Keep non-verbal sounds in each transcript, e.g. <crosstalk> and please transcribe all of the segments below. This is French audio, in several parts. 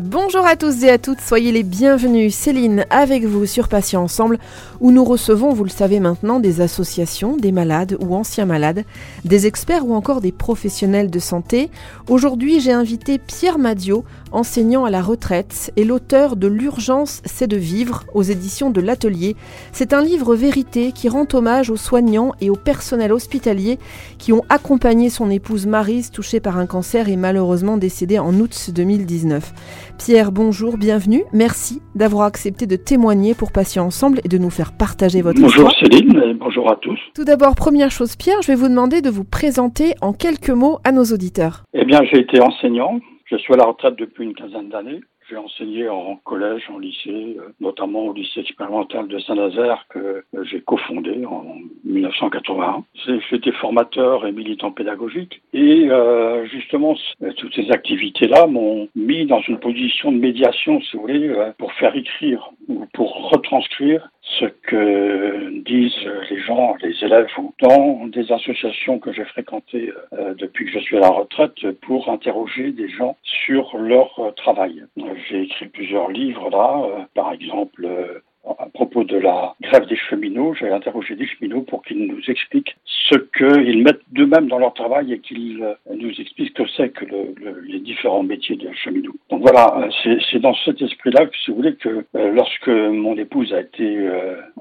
Bonjour à tous et à toutes, soyez les bienvenus. Céline avec vous sur Patients Ensemble, où nous recevons, vous le savez maintenant, des associations, des malades ou anciens malades, des experts ou encore des professionnels de santé. Aujourd'hui, j'ai invité Pierre Madio, enseignant à la retraite et l'auteur de L'urgence, c'est de vivre aux éditions de l'Atelier. C'est un livre vérité qui rend hommage aux soignants et au personnel hospitalier qui ont accompagné son épouse Marise, touchée par un cancer et malheureusement décédée en août 2019. Pierre, bonjour, bienvenue. Merci d'avoir accepté de témoigner pour Patients Ensemble et de nous faire partager votre bonjour histoire. Céline, et bonjour à tous. Tout d'abord, première chose, Pierre, je vais vous demander de vous présenter en quelques mots à nos auditeurs. Eh bien, j'ai été enseignant. Je suis à la retraite depuis une quinzaine d'années. J'ai enseigné en collège, en lycée, euh, notamment au lycée expérimental de Saint-Nazaire que euh, j'ai cofondé en 1981. J'ai- J'étais formateur et militant pédagogique et euh, justement toutes ces activités-là m'ont mis dans une position de médiation, si vous voulez, pour faire écrire ou pour retranscrire ce que disent les gens, les élèves ou dans des associations que j'ai fréquentées euh, depuis que je suis à la retraite pour interroger des gens sur leur euh, travail. J'ai écrit plusieurs livres là, euh, par exemple à propos de la grève des cheminots, j'ai interrogé des cheminots pour qu'ils nous expliquent ce qu'ils mettent d'eux-mêmes dans leur travail et qu'ils euh, nous expliquent ce que c'est que le- le- les différents métiers des cheminots. Donc voilà, euh, c'est dans cet esprit-là que, si vous voulez, que euh, lorsque mon épouse a été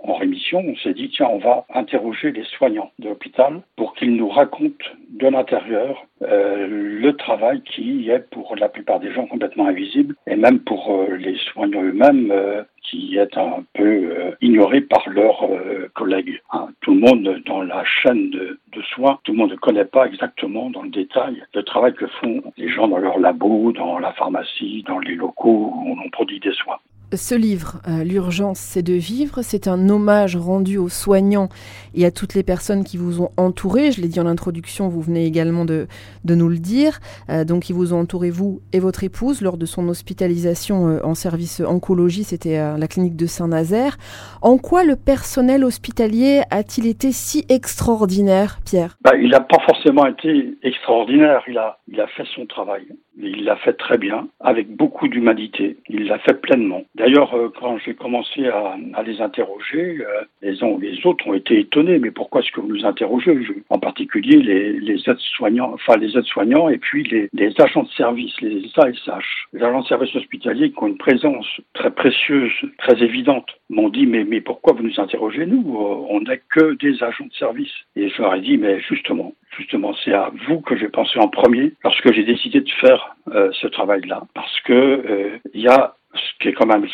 en rémission, on s'est dit, tiens, on va interroger les soignants de l'hôpital pour qu'ils nous racontent de l'intérieur euh, le travail qui est pour la plupart des gens complètement invisible et même pour euh, les soignants eux-mêmes euh, qui est un peu euh, ignoré par leurs collègues. hein. Tout le monde dans la chaîne de, de soins, tout le monde ne connaît pas exactement dans le détail le travail que font les gens dans leur labo, dans la pharmacie, dans les locaux où on produit des soins. Ce livre, euh, L'urgence, c'est de vivre, c'est un hommage rendu aux soignants et à toutes les personnes qui vous ont entouré. Je l'ai dit en introduction, vous venez également de, de nous le dire. Euh, donc, ils vous ont entouré, vous et votre épouse, lors de son hospitalisation euh, en service oncologie, c'était à la clinique de Saint-Nazaire. En quoi le personnel hospitalier a-t-il été si extraordinaire, Pierre? Bah, il n'a pas forcément été extraordinaire, il a, il a fait son travail. Il l'a fait très bien, avec beaucoup d'humanité. Il l'a fait pleinement. D'ailleurs, euh, quand j'ai commencé à, les interroger, euh, les uns les autres ont été étonnés. Mais pourquoi est-ce que vous nous interrogez? En particulier les, aides-soignants, enfin les aides-soignants et puis les, agents de service, les ASH. Les agents de service hospitaliers qui ont une présence très précieuse, très évidente, m'ont dit mais, mais pourquoi vous nous interrogez? Nous Euh, On n'est que des agents de service. Et je leur ai dit mais justement, justement, c'est à vous que j'ai pensé en premier lorsque j'ai décidé de faire ce travail-là, parce que il y a ce qui est quand même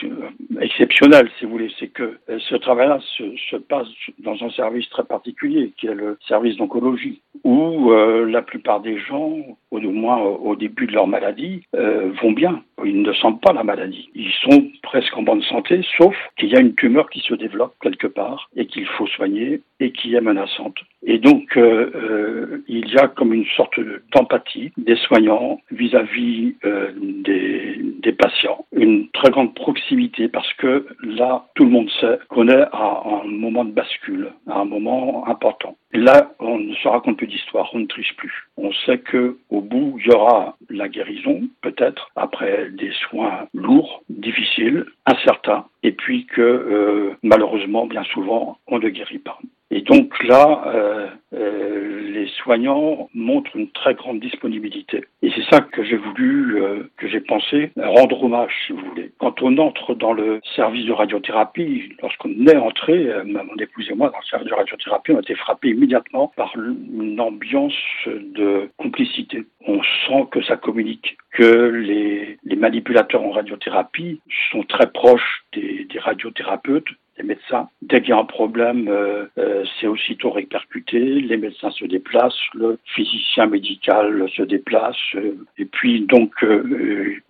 exceptionnel, si vous voulez, c'est que euh, ce travail-là se, se passe dans un service très particulier, qui est le service d'oncologie, où euh, la plupart des gens, au moins au début de leur maladie, euh, vont bien. Ils ne sentent pas la maladie. Ils sont presque en bonne santé, sauf qu'il y a une tumeur qui se développe quelque part et qu'il faut soigner et qui est menaçante. Et donc, euh, euh, il y a comme une sorte d'empathie des soignants vis-à-vis euh, des, patients, une très grande proximité parce que là, tout le monde sait qu'on est à un moment de bascule, à un moment important. Là, on ne se raconte plus d'histoire, on ne triche plus. On sait que au bout, il y aura la guérison, peut-être, après des soins lourds, difficiles, incertains, et puis que euh, malheureusement, bien souvent, on ne guérit pas. Et donc là, euh, euh, soignants montrent une très grande disponibilité. Et c'est ça que j'ai voulu, euh, que j'ai pensé rendre hommage, si vous voulez. Quand on entre dans le service de radiothérapie, lorsqu'on est entré, euh, mon épouse et moi, dans le service de radiothérapie, on a été frappés immédiatement par une ambiance de complicité. On sent que ça communique, que les, manipulateurs en radiothérapie sont très proches des radiothérapeutes, des médecins. Dès qu'il y a un problème, euh, euh, c'est aussitôt répercuté. Les médecins se déplacent, le physicien médical se déplace. euh, et puis donc,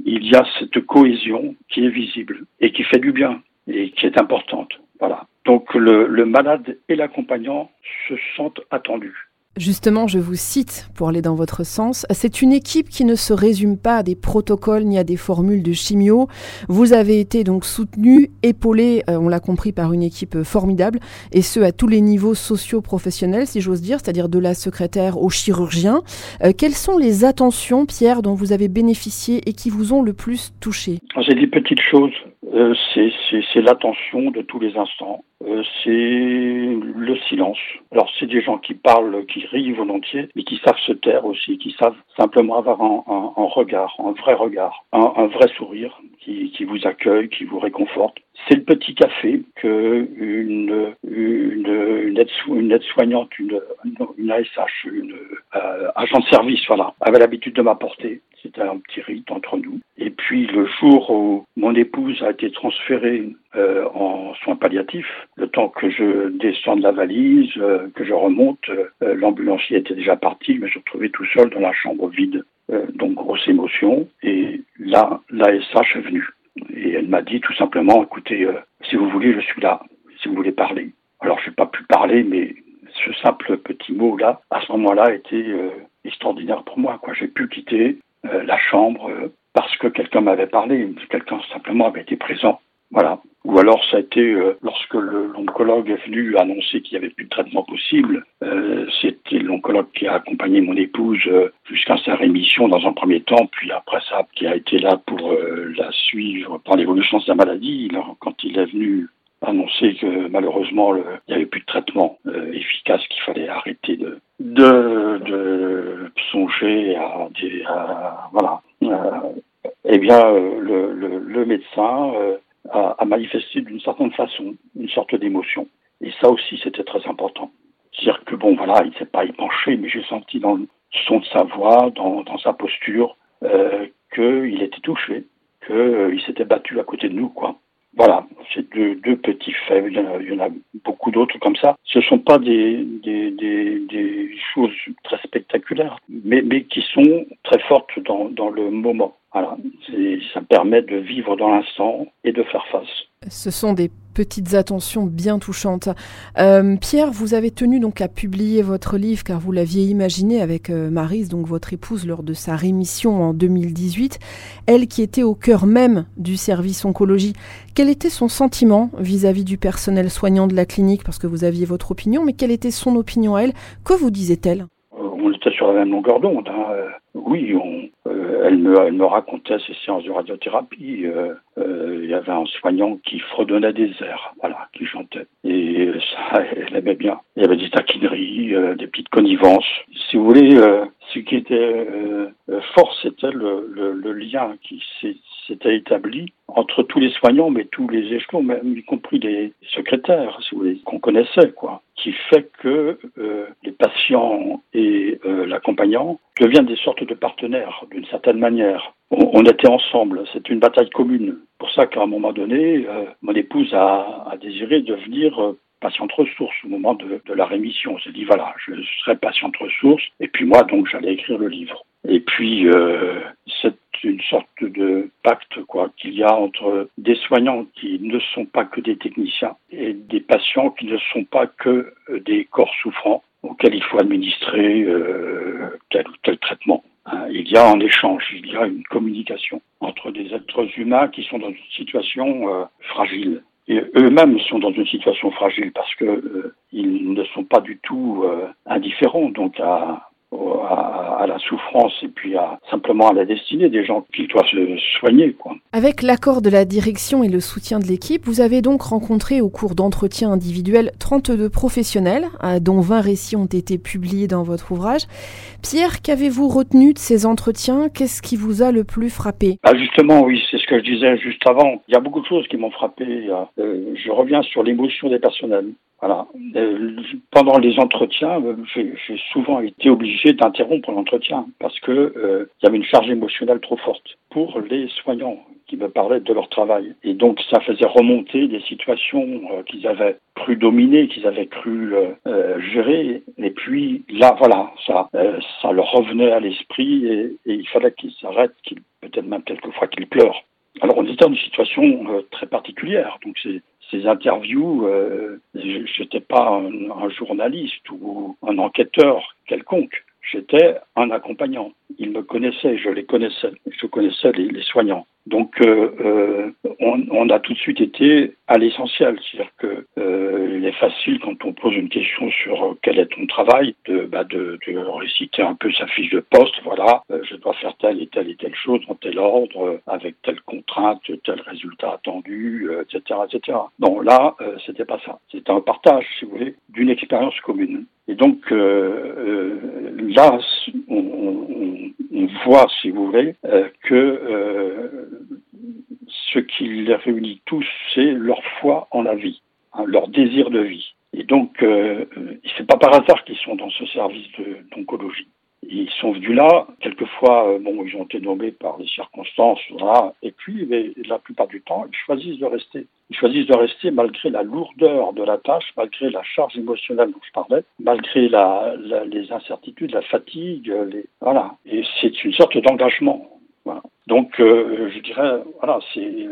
il y a cette cohésion qui est visible et qui fait du bien et qui est importante. Voilà. Donc le malade et l'accompagnant se sentent attendus. Justement, je vous cite pour aller dans votre sens. C'est une équipe qui ne se résume pas à des protocoles ni à des formules de chimio. Vous avez été donc soutenu, épaulé, euh, on l'a compris, par une équipe formidable, et ce à tous les niveaux socio-professionnels, si j'ose dire, c'est-à-dire de la secrétaire au chirurgien. Euh, quelles sont les attentions, Pierre, dont vous avez bénéficié et qui vous ont le plus touché? C'est des petites choses. Euh, c'est l'attention de tous les instants. Euh, c'est le silence. Alors c'est des gens qui parlent, qui rient volontiers, mais qui savent se taire aussi, qui savent simplement avoir un, un, un regard, un vrai regard, un, un vrai sourire qui, qui, vous accueille, qui vous réconforte. C'est le petit café que une, une, une, aide, une une, une ASH, une euh, agent de service, voilà, avait l'habitude de m'apporter. C'était un petit rite entre nous. Et puis le jour où mon épouse a été transférée euh, en soins palliatifs, le temps que je descends de la valise, euh, que je remonte, euh, l'ambulancier était déjà parti, je me suis retrouvé tout seul dans la chambre vide. Donc grosse émotion. Et là, l'ASH est venue. Et elle m'a dit tout simplement, écoutez, si vous voulez, je suis là, si vous voulez parler. Alors je n'ai pas pu parler, mais ce simple petit mot-là, à ce moment-là, était extraordinaire pour moi. J'ai pu quitter la chambre parce que quelqu'un m'avait parlé, quelqu'un simplement avait été présent. Voilà. Ou alors ça a été euh, lorsque l'oncologue est venu annoncer qu'il n'y avait plus de traitement possible. Euh, C'était l'oncologue qui a accompagné mon épouse euh, jusqu'à sa rémission dans un premier temps, puis après ça, qui a été là pour la suivre par l'évolution de sa maladie. Quand il est venu annoncer que malheureusement il n'y avait plus de traitement efficace, qu'il fallait arrêter de, de, de songer à voilà. eh bien, le, le, le médecin à, à manifester d'une certaine façon une sorte d'émotion. Et ça aussi, c'était très important. C'est-à-dire que bon, voilà, il ne s'est pas épanché, mais j'ai senti dans le son de sa voix, dans, dans sa posture, euh, qu'il était touché, qu'il euh, s'était battu à côté de nous, quoi. Voilà, c'est deux, petits faits. Il y, en a, beaucoup d'autres comme ça. Ce ne sont pas des, choses très spectaculaires, mais, qui sont très fortes dans le moment. Voilà, ça permet de vivre dans l'instant et de faire face. Ce sont des petites attentions bien touchantes. Euh, Pierre, vous avez tenu donc à publier votre livre car vous l'aviez imaginé avec euh, Marise, donc votre épouse, lors de sa rémission en 2018. Elle qui était au cœur même du service oncologie. Quel était son sentiment vis-à-vis -vis du personnel soignant de la clinique? Parce que vous aviez votre opinion, mais quelle était son opinion à elle? Que vous disait-elle? On était sur la même longueur d'onde. Hein. Oui, on, euh, elle, me, racontait ses séances de radiothérapie. Euh, euh, il y avait un soignant qui fredonnait des airs, voilà, qui chantait. Et ça, <laughs> elle aimait bien. Il y avait des taquineries, euh, des petites connivences. Si vous voulez, euh, ce qui était fort, c'était le, lien qui s'était établi entre tous les soignants, mais tous les échelons, même y compris les secrétaires, qu'on connaissait, quoi qui fait que euh, les patients et euh, l'accompagnant deviennent des sortes de partenaires d'une certaine manière. On, était ensemble, c'est une bataille commune. Pour ça qu'à un moment donné, euh, mon épouse a, a désiré devenir euh, patiente ressource au moment de, la rémission. On s'est dit voilà, je serai patiente ressource et puis moi donc j'allais écrire le livre. Et puis euh, c'est une sorte de pacte quoi qu'il y a entre des soignants qui ne sont pas que des techniciens et des patients qui ne sont pas que des corps souffrants auxquels il faut administrer euh, tel ou tel traitement. Hein, il y a un échange, il y a une communication entre des êtres humains qui sont dans une situation euh, fragile eux-mêmes sont dans une situation fragile parce que euh, ils ne sont pas du tout euh, indifférents donc à, à, à, la souffrance et puis à, simplement à la destinée des gens qui doivent se soigner. Quoi. Avec l'accord de la direction et le soutien de l'équipe, vous avez donc rencontré au cours d'entretiens individuels 32 professionnels, euh, dont 20 récits ont été publiés dans votre ouvrage. Pierre, qu'avez-vous retenu de ces entretiens? Qu'est-ce qui vous a le plus frappé? Ah Justement, oui, c'est ce que je disais juste avant. Il y a beaucoup de choses qui m'ont frappé. Euh, je reviens sur l'émotion des personnels. Voilà. Euh, pendant les entretiens, euh, j'ai souvent été obligé d'interrompre l'entretien parce que euh, y avait une charge émotionnelle trop forte pour les soignants qui me parlaient de leur travail. Et donc ça faisait remonter des situations euh, qu'ils avaient cru dominer, qu'ils avaient cru euh, gérer. Et puis là, voilà, ça, ça leur revenait à l'esprit et, il fallait qu'ils s'arrêtent, qu'ils peut-être même quelquefois qu'ils pleurent. Alors on était dans une situation très particulière, donc ces interviews, euh, je n'étais pas un, journaliste ou un enquêteur quelconque. J'étais un accompagnant. Ils me connaissaient, je les connaissais, je connaissais les, soignants. Donc, euh, euh, on, a tout de suite été à l'essentiel. C'est-à-dire que euh, il est facile quand on pose une question sur quel est ton travail, de, bah de, réciter un peu sa fiche de poste. Voilà, je dois faire telle et telle et telle chose dans tel ordre, avec telle contrainte, tel résultat attendu, etc., etc. Non, là, c'était pas ça. C'était un partage, si vous voulez, d'une expérience commune. Et donc là, on, on, on, voit, si vous voulez, que ce qui les réunit tous, c'est leur foi en la vie, hein, leur désir de vie. Et donc, euh, c'est pas par hasard qu'ils sont dans ce service d'oncologie. Ils sont venus là, quelquefois, euh, bon, ils ont été nommés par les circonstances, voilà, et puis, mais, la plupart du temps, ils choisissent de rester. Ils choisissent de rester malgré la lourdeur de la tâche, malgré la charge émotionnelle dont je parlais, malgré la, la, les incertitudes, la fatigue, les, voilà. Et c'est une sorte d'engagement. Voilà. Donc, euh, je dirais, voilà, c'est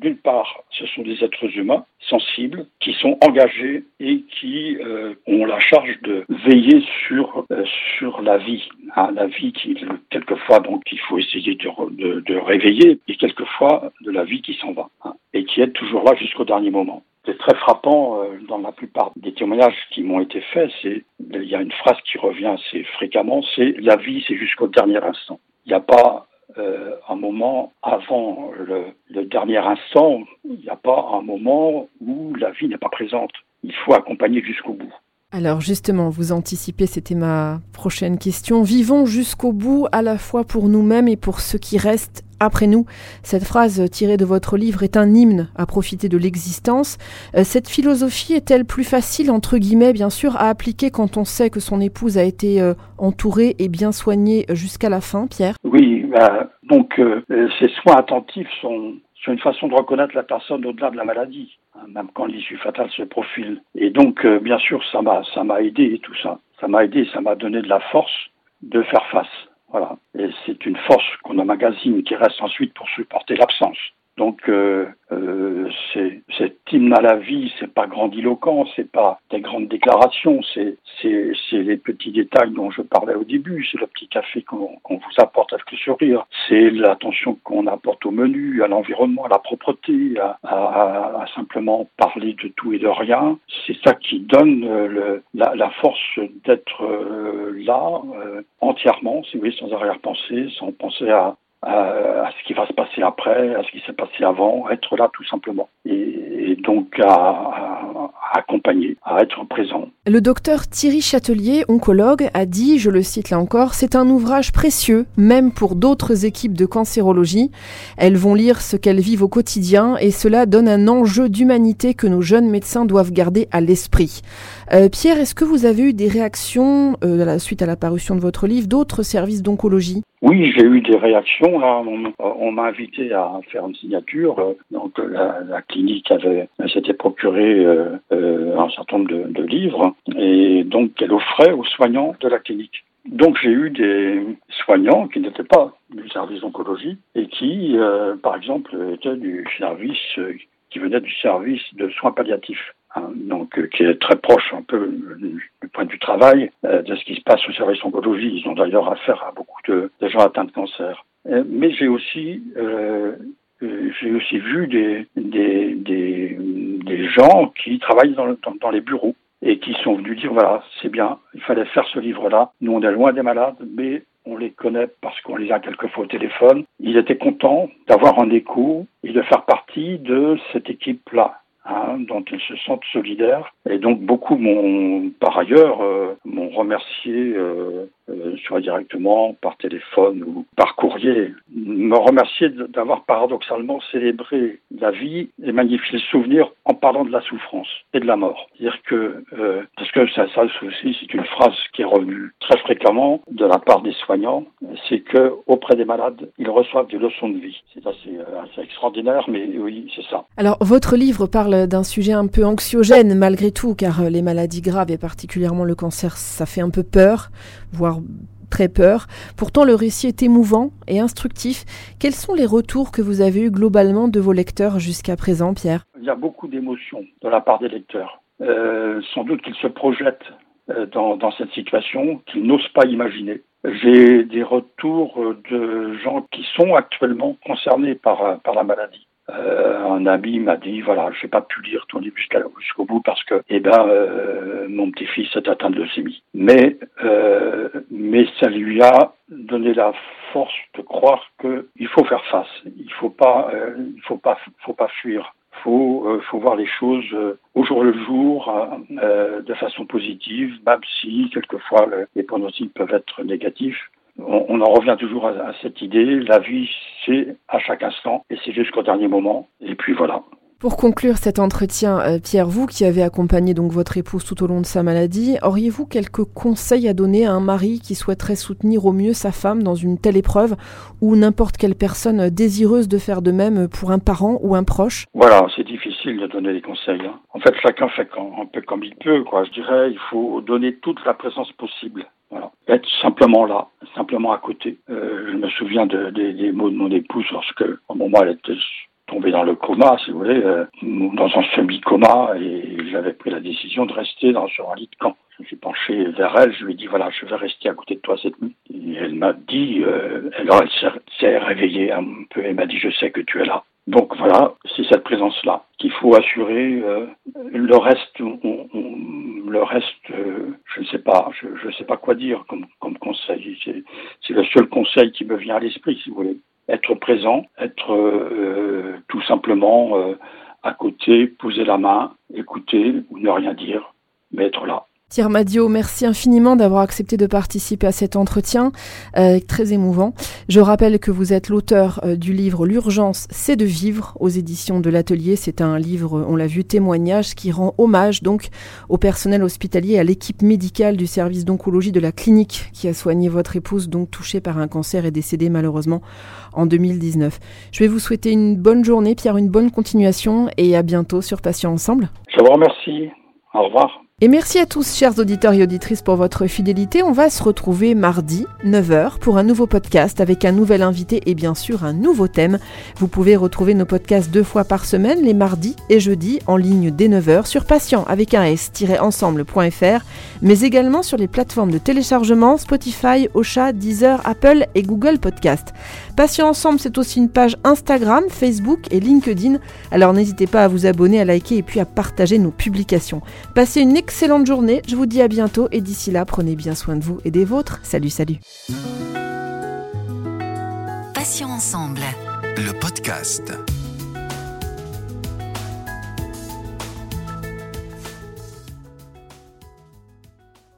d'une part, ce sont des êtres humains sensibles qui sont engagés et qui euh, ont la charge de veiller sur euh, sur la vie, hein, la vie qui quelquefois donc il faut essayer de, de, de, réveiller et quelquefois de la vie qui s'en va hein, qui est toujours là jusqu'au dernier moment. C'est très frappant euh, dans la plupart des témoignages qui m'ont été faits. C'est il y a une phrase qui revient assez fréquemment, c'est la vie, c'est jusqu'au dernier instant. Il n'y a pas euh, un moment avant le dernier instant, il n'y a pas un moment où la vie n'est pas présente. Il faut accompagner jusqu'au bout. Alors justement, vous anticipez, c'était ma prochaine question. Vivons jusqu'au bout, à la fois pour nous-mêmes et pour ceux qui restent après nous. Cette phrase tirée de votre livre est un hymne à profiter de l'existence. Euh, cette philosophie est-elle plus facile, entre guillemets, bien sûr, à appliquer quand on sait que son épouse a été euh, entourée et bien soignée jusqu'à la fin, Pierre? Oui, bah, donc euh, ces soins attentifs sont, sont une façon de reconnaître la personne au-delà de la maladie, hein, même quand l'issue fatale se profile. Et donc, euh, bien sûr, ça m'a, aidé tout ça. Ça m'a aidé, ça m'a donné de la force de faire face. Voilà. Et c'est une force qu'on emmagasine qui reste ensuite pour supporter l'absence. Donc, euh, euh, cet hymne à la vie, c'est pas grandiloquent, c'est pas des grandes déclarations, c'est les petits détails dont je parlais au début, c'est le petit café qu'on qu vous apporte avec le sourire, c'est l'attention qu'on apporte au menu, à l'environnement, à la propreté, à, simplement parler de tout et de rien. C'est ça qui donne euh, la, force d'être euh, là euh, entièrement, si vous voulez, sans arrière-pensée, sans penser à, à, à, ce qui va se passer après, à ce qui s'est passé avant, être là tout simplement. Et, et donc à, à, accompagner, à être présent. Le docteur Thierry Châtelier, oncologue, a dit, je le cite là encore, c'est un ouvrage précieux, même pour d'autres équipes de cancérologie. Elles vont lire ce qu'elles vivent au quotidien et cela donne un enjeu d'humanité que nos jeunes médecins doivent garder à l'esprit. Euh, Pierre, est-ce que vous avez eu des réactions, euh, suite à la parution de votre livre, d'autres services d'oncologie? Oui, j'ai eu des réactions. On, m'a invité à faire une signature. Donc la, la clinique avait s'était procuré euh, euh, un certain nombre de, livres et donc elle offrait aux soignants de la clinique. Donc j'ai eu des soignants qui n'étaient pas du service d'oncologie et qui, euh, par exemple, étaient du service qui venait du service de soins palliatifs. Hein, donc euh, qui est très proche un peu du, point de vue travail euh, de ce qui se passe au service oncologie. Ils ont d'ailleurs affaire à beaucoup de, gens atteints de cancer. Euh, mais j'ai aussi j'ai aussi vu des, des, gens qui travaillent dans, les bureaux et qui sont venus dire voilà, c'est bien, il fallait faire ce livre-là. Nous, on est loin des malades, mais on les connaît parce qu'on les a quelquefois au téléphone. Ils étaient contents d'avoir un écho et de faire partie de cette équipe-là. Hein, dont ils se sentent solidaires. Et donc beaucoup m'ont, par ailleurs, euh, m'ont remercié, euh, euh, soit directement par téléphone ou par courrier, me remercier d'avoir paradoxalement célébré la vie et magnifié le souvenir en parlant de la souffrance et de la mort. C'est-à-dire que, euh, parce que ça, ça aussi, c'est une phrase qui est revenue très fréquemment de la part des soignants, c'est que auprès des malades, ils reçoivent des leçons de vie. C'est assez, assez extraordinaire, mais oui, c'est ça. Alors, votre livre parle d'un sujet un peu anxiogène malgré tout, car les maladies graves et particulièrement le cancer, ça fait un peu peur, voire très peur. Pourtant, le récit est émouvant et instructif. Quels sont les retours que vous avez eus globalement de vos lecteurs jusqu'à présent, Pierre? Il y a beaucoup d'émotions de la part des lecteurs. Euh, sans doute qu'ils se projettent euh, dans, cette situation qu'ils n'osent pas imaginer. J'ai des retours de gens qui sont actuellement concernés par la maladie. Euh, un ami m'a dit voilà, je n'ai pas pu lire ton livre jusqu'au bout parce que eh ben euh, mon petit-fils est atteint de leucémie. Mais euh, mais ça lui a donné la force de croire qu'il faut faire face. Il faut pas faut pas faut pas fuir. Faut faut voir les choses au jour le jour de façon positive, même si quelquefois les pronostics peuvent être négatifs on, en revient toujours à, cette idée, la vie c'est à chaque instant et c'est jusqu'au dernier moment. Et puis voilà. Pour conclure cet entretien, euh, Pierre, vous qui avez accompagné donc votre épouse tout au long de sa maladie, auriez-vous quelques conseils à donner à un mari qui souhaiterait soutenir au mieux sa femme dans une telle épreuve ou n'importe quelle personne désireuse de faire de même pour un parent ou un proche? Voilà, c'est difficile de donner des conseils. Hein. En fait, chacun fait un peu comme il peut, quoi. Je dirais, il faut donner toute la présence possible. Voilà. Être simplement là, simplement à côté. Euh, je me souviens de, des mots de mon épouse lorsque, au moment où elle était tombée dans le coma, si vous voulez, euh, dans un semi-coma, et j'avais pris la décision de rester dans, sur un lit de camp. Je me suis penché vers elle, je lui ai dit, voilà, je vais rester à côté de toi cette nuit. Et elle m'a dit, euh, alors elle s'est réveillée un peu, elle m'a dit, je sais que tu es là. Donc voilà, c'est cette présence-là qu'il faut assurer. Euh, le reste, on, on, le reste, euh, je ne sais pas, je ne sais pas quoi dire comme, conseil. C'est le seul conseil qui me vient à l'esprit, si vous voulez. Être présent, être euh, tout simplement euh, à côté, poser la main, écouter ou ne rien dire, mais être là. Thierry Madio, merci infiniment d'avoir accepté de participer à cet entretien, euh, très émouvant. Je rappelle que vous êtes l'auteur euh, du livre L'urgence, c'est de vivre aux éditions de l'Atelier. C'est un livre, on l'a vu, témoignage qui rend hommage donc au personnel hospitalier et à l'équipe médicale du service d'oncologie de la clinique qui a soigné votre épouse, donc touchée par un cancer et décédée malheureusement en 2019. Je vais vous souhaiter une bonne journée, Pierre, une bonne continuation et à bientôt sur Patients Ensemble. Je vous remercie. Au revoir. Et merci à tous, chers auditeurs et auditrices, pour votre fidélité. On va se retrouver mardi, 9h, pour un nouveau podcast avec un nouvel invité et bien sûr un nouveau thème. Vous pouvez retrouver nos podcasts deux fois par semaine, les mardis et jeudis, en ligne dès 9h sur patient avec un s-ensemble.fr, mais également sur les plateformes de téléchargement Spotify, Ocha, Deezer, Apple et Google Podcast. Patient Ensemble, c'est aussi une page Instagram, Facebook et LinkedIn. Alors n'hésitez pas à vous abonner, à liker et puis à partager nos publications. Passez une excellente journée, je vous dis à bientôt et d'ici là, prenez bien soin de vous et des vôtres. Salut, salut. Passions ensemble. Le podcast.